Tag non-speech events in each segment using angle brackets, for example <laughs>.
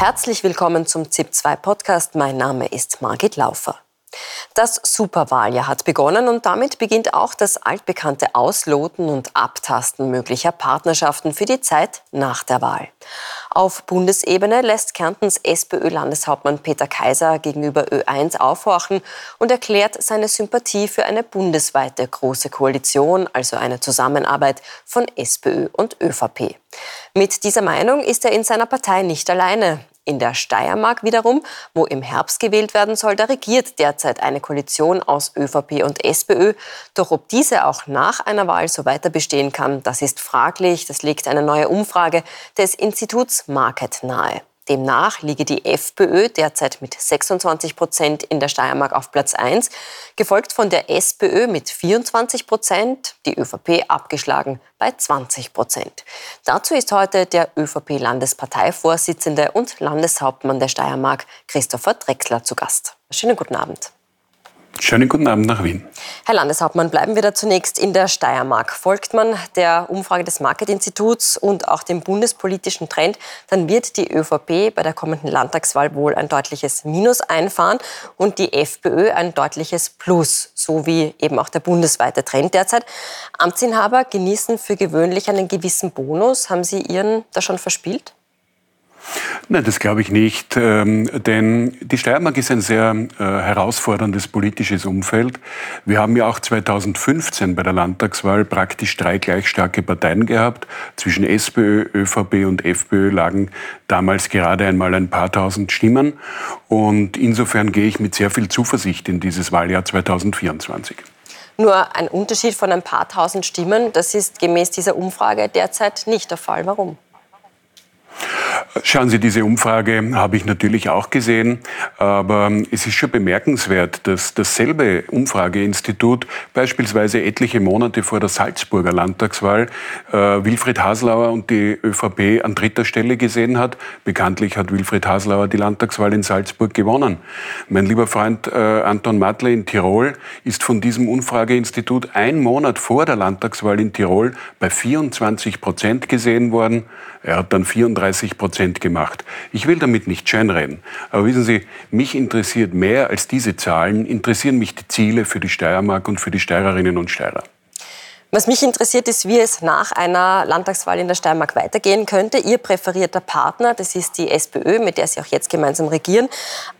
Herzlich willkommen zum ZIP2 Podcast. Mein Name ist Margit Laufer. Das Superwahljahr hat begonnen und damit beginnt auch das altbekannte Ausloten und Abtasten möglicher Partnerschaften für die Zeit nach der Wahl. Auf Bundesebene lässt Kärntens SPÖ-Landeshauptmann Peter Kaiser gegenüber Ö1 aufhorchen und erklärt seine Sympathie für eine bundesweite große Koalition, also eine Zusammenarbeit von SPÖ und ÖVP. Mit dieser Meinung ist er in seiner Partei nicht alleine. In der Steiermark wiederum, wo im Herbst gewählt werden soll, da regiert derzeit eine Koalition aus ÖVP und SPÖ. Doch ob diese auch nach einer Wahl so weiter bestehen kann, das ist fraglich. Das legt eine neue Umfrage des Instituts Market nahe. Demnach liege die FPÖ derzeit mit 26 Prozent in der Steiermark auf Platz 1, gefolgt von der SPÖ mit 24 Prozent, die ÖVP abgeschlagen bei 20 Prozent. Dazu ist heute der ÖVP-Landesparteivorsitzende und Landeshauptmann der Steiermark, Christopher Drexler, zu Gast. Schönen guten Abend. Schönen guten Abend nach Wien. Herr Landeshauptmann, bleiben wir da zunächst in der Steiermark. Folgt man der Umfrage des Market-Instituts und auch dem bundespolitischen Trend, dann wird die ÖVP bei der kommenden Landtagswahl wohl ein deutliches Minus einfahren und die FPÖ ein deutliches Plus, so wie eben auch der bundesweite Trend derzeit. Amtsinhaber genießen für gewöhnlich einen gewissen Bonus. Haben Sie Ihren da schon verspielt? Nein, das glaube ich nicht, ähm, denn die Steiermark ist ein sehr äh, herausforderndes politisches Umfeld. Wir haben ja auch 2015 bei der Landtagswahl praktisch drei gleich starke Parteien gehabt. Zwischen SPÖ, ÖVP und FPÖ lagen damals gerade einmal ein paar tausend Stimmen. Und insofern gehe ich mit sehr viel Zuversicht in dieses Wahljahr 2024. Nur ein Unterschied von ein paar tausend Stimmen, das ist gemäß dieser Umfrage derzeit nicht der Fall. Warum? Schauen Sie, diese Umfrage habe ich natürlich auch gesehen, aber es ist schon bemerkenswert, dass dasselbe Umfrageinstitut beispielsweise etliche Monate vor der Salzburger Landtagswahl äh, Wilfried Haslauer und die ÖVP an dritter Stelle gesehen hat. Bekanntlich hat Wilfried Haslauer die Landtagswahl in Salzburg gewonnen. Mein lieber Freund äh, Anton Matle in Tirol ist von diesem Umfrageinstitut ein Monat vor der Landtagswahl in Tirol bei 24 Prozent gesehen worden. Er hat dann 34 Prozent gemacht. Ich will damit nicht schönreden. Aber wissen Sie, mich interessiert mehr als diese Zahlen, interessieren mich die Ziele für die Steiermark und für die Steirerinnen und Steirer. Was mich interessiert, ist, wie es nach einer Landtagswahl in der Steiermark weitergehen könnte. Ihr präferierter Partner, das ist die SPÖ, mit der Sie auch jetzt gemeinsam regieren.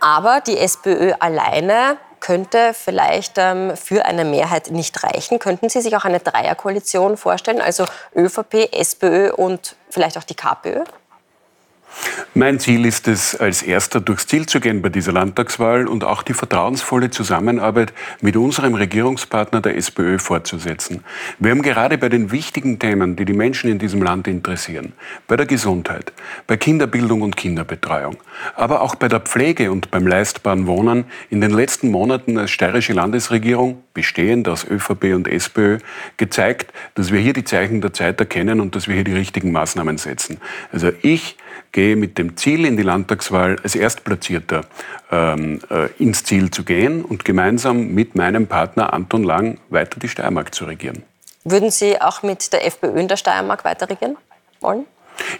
Aber die SPÖ alleine könnte vielleicht ähm, für eine Mehrheit nicht reichen. Könnten Sie sich auch eine Dreierkoalition vorstellen, also ÖVP, SPÖ und vielleicht auch die KPÖ? Mein Ziel ist es, als Erster durchs Ziel zu gehen bei dieser Landtagswahl und auch die vertrauensvolle Zusammenarbeit mit unserem Regierungspartner der SPÖ fortzusetzen. Wir haben gerade bei den wichtigen Themen, die die Menschen in diesem Land interessieren, bei der Gesundheit, bei Kinderbildung und Kinderbetreuung, aber auch bei der Pflege und beim leistbaren Wohnen in den letzten Monaten als steirische Landesregierung, bestehend aus ÖVP und SPÖ, gezeigt, dass wir hier die Zeichen der Zeit erkennen und dass wir hier die richtigen Maßnahmen setzen. Also ich gehe mit dem Ziel in die Landtagswahl als Erstplatzierter ähm, äh, ins Ziel zu gehen und gemeinsam mit meinem Partner Anton Lang weiter die Steiermark zu regieren. Würden Sie auch mit der FPÖ in der Steiermark weiter regieren wollen?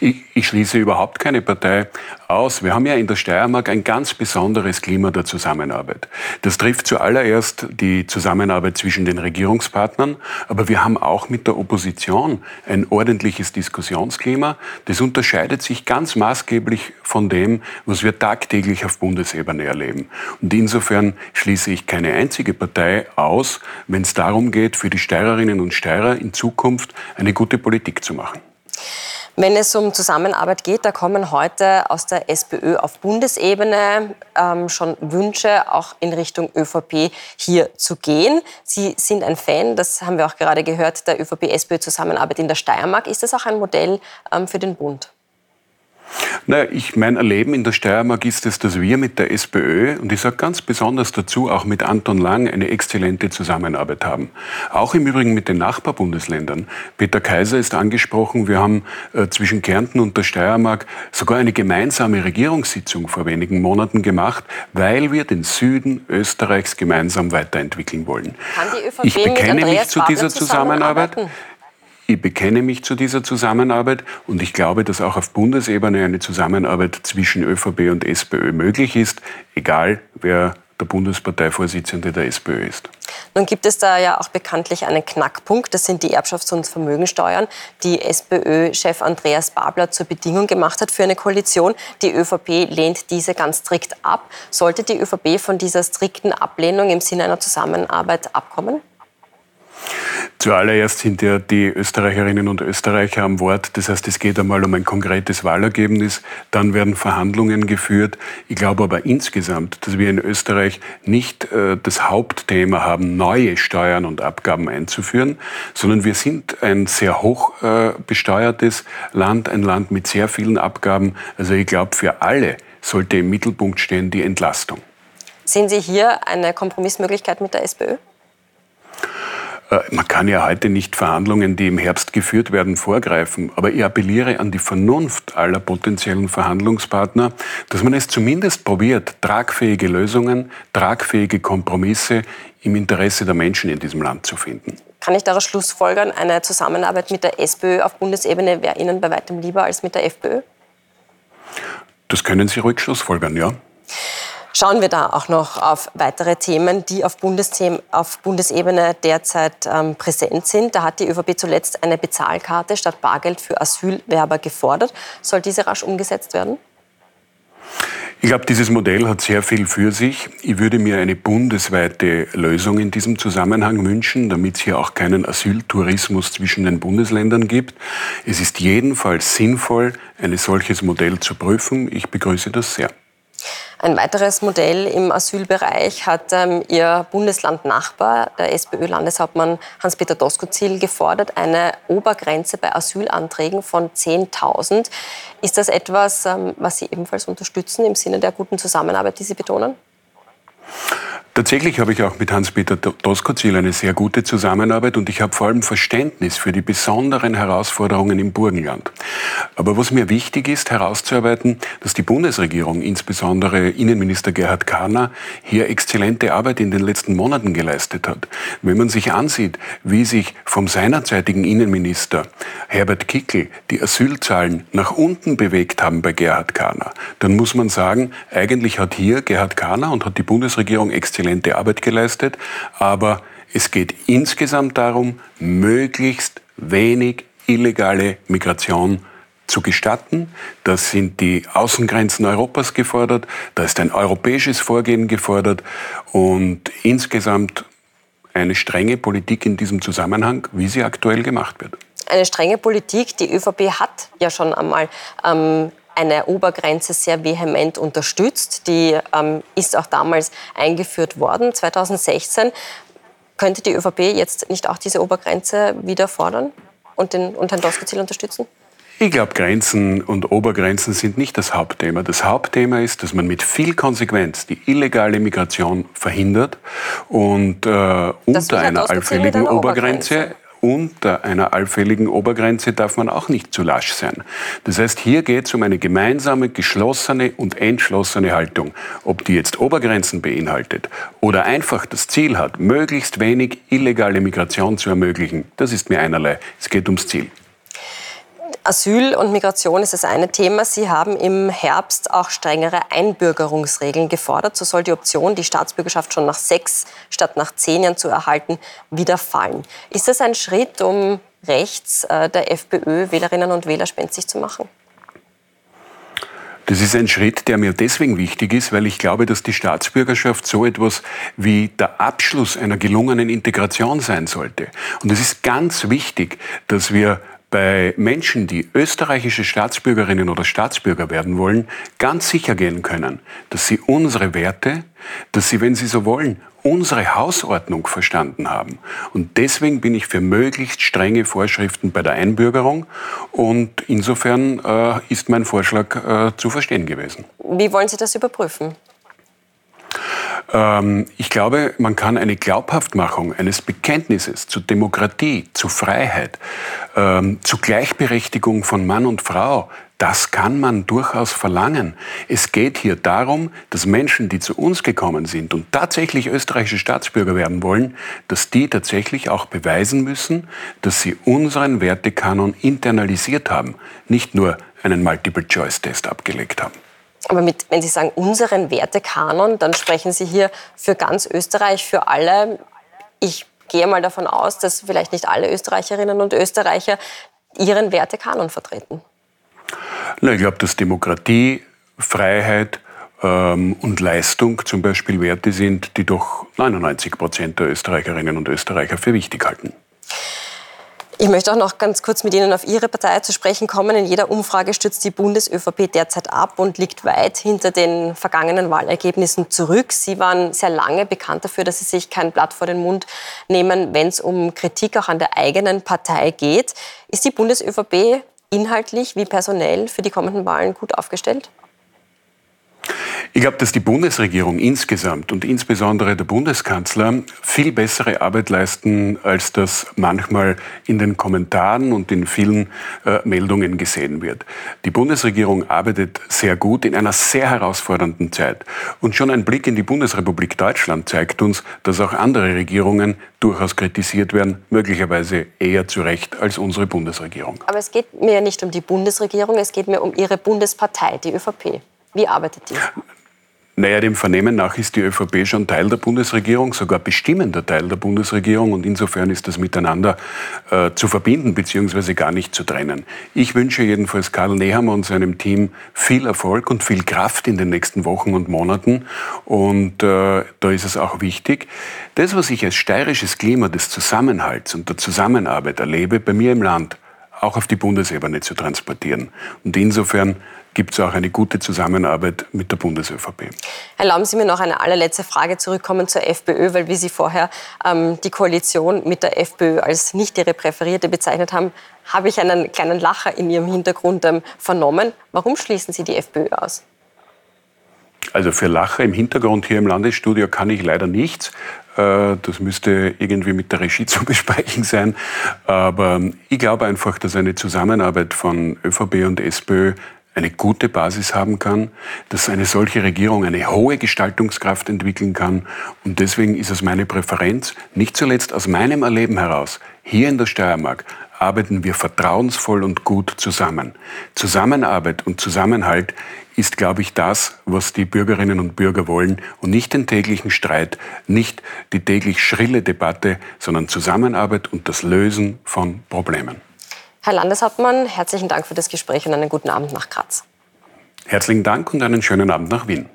Ich, ich, schließe überhaupt keine Partei aus. Wir haben ja in der Steiermark ein ganz besonderes Klima der Zusammenarbeit. Das trifft zuallererst die Zusammenarbeit zwischen den Regierungspartnern, aber wir haben auch mit der Opposition ein ordentliches Diskussionsklima. Das unterscheidet sich ganz maßgeblich von dem, was wir tagtäglich auf Bundesebene erleben. Und insofern schließe ich keine einzige Partei aus, wenn es darum geht, für die Steirerinnen und Steirer in Zukunft eine gute Politik zu machen. Wenn es um Zusammenarbeit geht, da kommen heute aus der SPÖ auf Bundesebene ähm, schon Wünsche, auch in Richtung ÖVP hier zu gehen. Sie sind ein Fan, das haben wir auch gerade gehört, der ÖVP-SPÖ-Zusammenarbeit in der Steiermark. Ist das auch ein Modell ähm, für den Bund? Naja, ich, mein Erleben in der Steiermark ist es, dass wir mit der SPÖ und ich sage ganz besonders dazu auch mit Anton Lang eine exzellente Zusammenarbeit haben. Auch im Übrigen mit den Nachbarbundesländern. Peter Kaiser ist angesprochen, wir haben äh, zwischen Kärnten und der Steiermark sogar eine gemeinsame Regierungssitzung vor wenigen Monaten gemacht, weil wir den Süden Österreichs gemeinsam weiterentwickeln wollen. Kann die ÖVP ich bekenne mich zu dieser Zusammenarbeit. Ich bekenne mich zu dieser Zusammenarbeit und ich glaube, dass auch auf Bundesebene eine Zusammenarbeit zwischen ÖVP und SPÖ möglich ist, egal wer der Bundesparteivorsitzende der SPÖ ist. Nun gibt es da ja auch bekanntlich einen Knackpunkt, das sind die Erbschafts- und Vermögensteuern, die SPÖ-Chef Andreas Babler zur Bedingung gemacht hat für eine Koalition. Die ÖVP lehnt diese ganz strikt ab. Sollte die ÖVP von dieser strikten Ablehnung im Sinne einer Zusammenarbeit abkommen? Zuallererst sind ja die Österreicherinnen und Österreicher am Wort. Das heißt, es geht einmal um ein konkretes Wahlergebnis. Dann werden Verhandlungen geführt. Ich glaube aber insgesamt, dass wir in Österreich nicht äh, das Hauptthema haben, neue Steuern und Abgaben einzuführen, sondern wir sind ein sehr hoch äh, besteuertes Land, ein Land mit sehr vielen Abgaben. Also ich glaube, für alle sollte im Mittelpunkt stehen die Entlastung. Sehen Sie hier eine Kompromissmöglichkeit mit der SPÖ? Äh, man kann ja heute nicht Verhandlungen, die im Herbst geführt werden, vorgreifen. Aber ich appelliere an die Vernunft aller potenziellen Verhandlungspartner, dass man es zumindest probiert, tragfähige Lösungen, tragfähige Kompromisse im Interesse der Menschen in diesem Land zu finden. Kann ich daraus schlussfolgern, eine Zusammenarbeit mit der SPÖ auf Bundesebene wäre Ihnen bei weitem lieber als mit der FPÖ? Das können Sie ruhig schlussfolgern, ja. Schauen wir da auch noch auf weitere Themen, die auf, auf Bundesebene derzeit ähm, präsent sind. Da hat die ÖVP zuletzt eine Bezahlkarte statt Bargeld für Asylwerber gefordert. Soll diese rasch umgesetzt werden? Ich glaube, dieses Modell hat sehr viel für sich. Ich würde mir eine bundesweite Lösung in diesem Zusammenhang wünschen, damit es hier auch keinen Asyltourismus zwischen den Bundesländern gibt. Es ist jedenfalls sinnvoll, ein solches Modell zu prüfen. Ich begrüße das sehr. Ein weiteres Modell im Asylbereich hat ähm, Ihr Bundeslandnachbar, der SPÖ-Landeshauptmann Hans-Peter Doskozil, gefordert, eine Obergrenze bei Asylanträgen von 10.000. Ist das etwas, ähm, was Sie ebenfalls unterstützen im Sinne der guten Zusammenarbeit, die Sie betonen? Tatsächlich habe ich auch mit Hans-Peter Doskozil eine sehr gute Zusammenarbeit und ich habe vor allem Verständnis für die besonderen Herausforderungen im Burgenland. Aber was mir wichtig ist, herauszuarbeiten, dass die Bundesregierung, insbesondere Innenminister Gerhard Kahner, hier exzellente Arbeit in den letzten Monaten geleistet hat. Wenn man sich ansieht, wie sich vom seinerzeitigen Innenminister Herbert Kickel die Asylzahlen nach unten bewegt haben bei Gerhard Kahner, dann muss man sagen, eigentlich hat hier Gerhard Kahner und hat die Bundesregierung exzellent exzellente Arbeit geleistet, aber es geht insgesamt darum, möglichst wenig illegale Migration zu gestatten. Da sind die Außengrenzen Europas gefordert, da ist ein europäisches Vorgehen gefordert und insgesamt eine strenge Politik in diesem Zusammenhang, wie sie aktuell gemacht wird. Eine strenge Politik. Die ÖVP hat ja schon einmal ähm, eine Obergrenze sehr vehement unterstützt. Die ähm, ist auch damals eingeführt worden, 2016. Könnte die ÖVP jetzt nicht auch diese Obergrenze wieder fordern und, den, und Herrn Doskozil unterstützen? Ich glaube, Grenzen und Obergrenzen sind nicht das Hauptthema. Das Hauptthema ist, dass man mit viel Konsequenz die illegale Migration verhindert und äh, unter einer allfälligen Obergrenze, Obergrenze unter einer allfälligen Obergrenze darf man auch nicht zu lasch sein. Das heißt, hier geht es um eine gemeinsame, geschlossene und entschlossene Haltung. Ob die jetzt Obergrenzen beinhaltet oder einfach das Ziel hat, möglichst wenig illegale Migration zu ermöglichen, das ist mir einerlei. Es geht ums Ziel. Asyl und Migration ist das eine Thema. Sie haben im Herbst auch strengere Einbürgerungsregeln gefordert. So soll die Option, die Staatsbürgerschaft schon nach sechs statt nach zehn Jahren zu erhalten, wieder fallen. Ist das ein Schritt, um rechts äh, der FPÖ Wählerinnen und Wähler spenstig zu machen? Das ist ein Schritt, der mir deswegen wichtig ist, weil ich glaube, dass die Staatsbürgerschaft so etwas wie der Abschluss einer gelungenen Integration sein sollte. Und es ist ganz wichtig, dass wir bei Menschen, die österreichische Staatsbürgerinnen oder Staatsbürger werden wollen, ganz sicher gehen können, dass sie unsere Werte, dass sie, wenn sie so wollen, unsere Hausordnung verstanden haben. Und deswegen bin ich für möglichst strenge Vorschriften bei der Einbürgerung. Und insofern äh, ist mein Vorschlag äh, zu verstehen gewesen. Wie wollen Sie das überprüfen? Ähm, ich glaube, man kann eine Glaubhaftmachung eines Bekenntnisses zu Demokratie, zu Freiheit, ähm, zu Gleichberechtigung von Mann und Frau Das kann man durchaus verlangen. Es geht hier darum, dass Menschen, die zu uns gekommen sind und tatsächlich österreichische Staatsbürger werden wollen, dass die tatsächlich auch beweisen müssen, dass sie unseren Wertekanon internalisiert haben, nicht nur einen Multiple-Choice-Test abgelegt haben. Aber mit, wenn Sie sagen unseren Wertekanon, dann sprechen Sie hier für ganz Österreich, für alle. Ich gehe mal davon aus, dass vielleicht nicht alle Österreicherinnen und Österreicher ihren Wertekanon vertreten. Na, ich glaube, dass Demokratie, Freiheit ähm, und Leistung zum Beispiel Werte sind, die doch 99 Prozent der Österreicherinnen und Österreicher für wichtig halten. Ich möchte auch noch ganz kurz mit Ihnen auf Ihre Partei zu sprechen kommen. In jeder Umfrage stützt die Bundes-ÖVP derzeit ab und liegt weit hinter den vergangenen Wahlergebnissen zurück. Sie waren sehr lange bekannt dafür, dass Sie sich kein Blatt vor den Mund nehmen, wenn es um Kritik auch an der eigenen Partei geht. Ist die Bundes-ÖVP inhaltlich wie personell für die kommenden Wahlen gut aufgestellt? Ich glaube, dass die Bundesregierung insgesamt und insbesondere der Bundeskanzler viel bessere Arbeit leisten, als das manchmal in den Kommentaren und in vielen äh, Meldungen gesehen wird. Die Bundesregierung arbeitet sehr gut in einer sehr herausfordernden Zeit. Und schon ein Blick in die Bundesrepublik Deutschland zeigt uns, dass auch andere Regierungen durchaus kritisiert werden, möglicherweise eher zu Recht als unsere Bundesregierung. Aber es geht mir nicht um die Bundesregierung, es geht mir um Ihre Bundespartei, die ÖVP. Wie arbeitet die? Naja, dem Vernehmen nach ist die ÖVP schon Teil der Bundesregierung, sogar bestimmender Teil der Bundesregierung und insofern ist das miteinander äh, zu verbinden bzw. gar nicht zu trennen. Ich wünsche jedenfalls Karl Nehammer und seinem Team viel Erfolg und viel Kraft in den nächsten Wochen und Monaten und äh, da ist es auch wichtig, das, was ich als steirisches Klima des Zusammenhalts und der Zusammenarbeit erlebe, bei mir im Land auch auf die Bundesebene zu transportieren. Und insofern gibt es auch eine gute Zusammenarbeit mit der Bundes-ÖVP. Erlauben Sie mir noch eine allerletzte Frage zurückkommen zur FPÖ, weil wie Sie vorher ähm, die Koalition mit der FPÖ als nicht Ihre präferierte bezeichnet haben, habe ich einen kleinen Lacher in Ihrem Hintergrund ähm, vernommen. Warum schließen Sie die FPÖ aus? Also für Lacher im Hintergrund hier im Landesstudio kann ich leider nichts. Äh, das müsste irgendwie mit der Regie <laughs> zu besprechen sein. Aber ich glaube einfach, dass eine Zusammenarbeit von ÖVP und SPÖ eine gute Basis haben kann, dass eine solche Regierung eine hohe Gestaltungskraft entwickeln kann. Und deswegen ist es meine Präferenz, nicht zuletzt aus meinem Erleben heraus, hier in der Steiermark arbeiten wir vertrauensvoll und gut zusammen. Zusammenarbeit und Zusammenhalt ist, glaube ich, das, was die Bürgerinnen und Bürger wollen und nicht den täglichen Streit, nicht die täglich schrille Debatte, sondern Zusammenarbeit und das Lösen von Problemen. Herr Landeshauptmann, herzlichen Dank für das Gespräch und einen guten Abend nach Graz. Herzlichen Dank und einen schönen Abend nach Wien.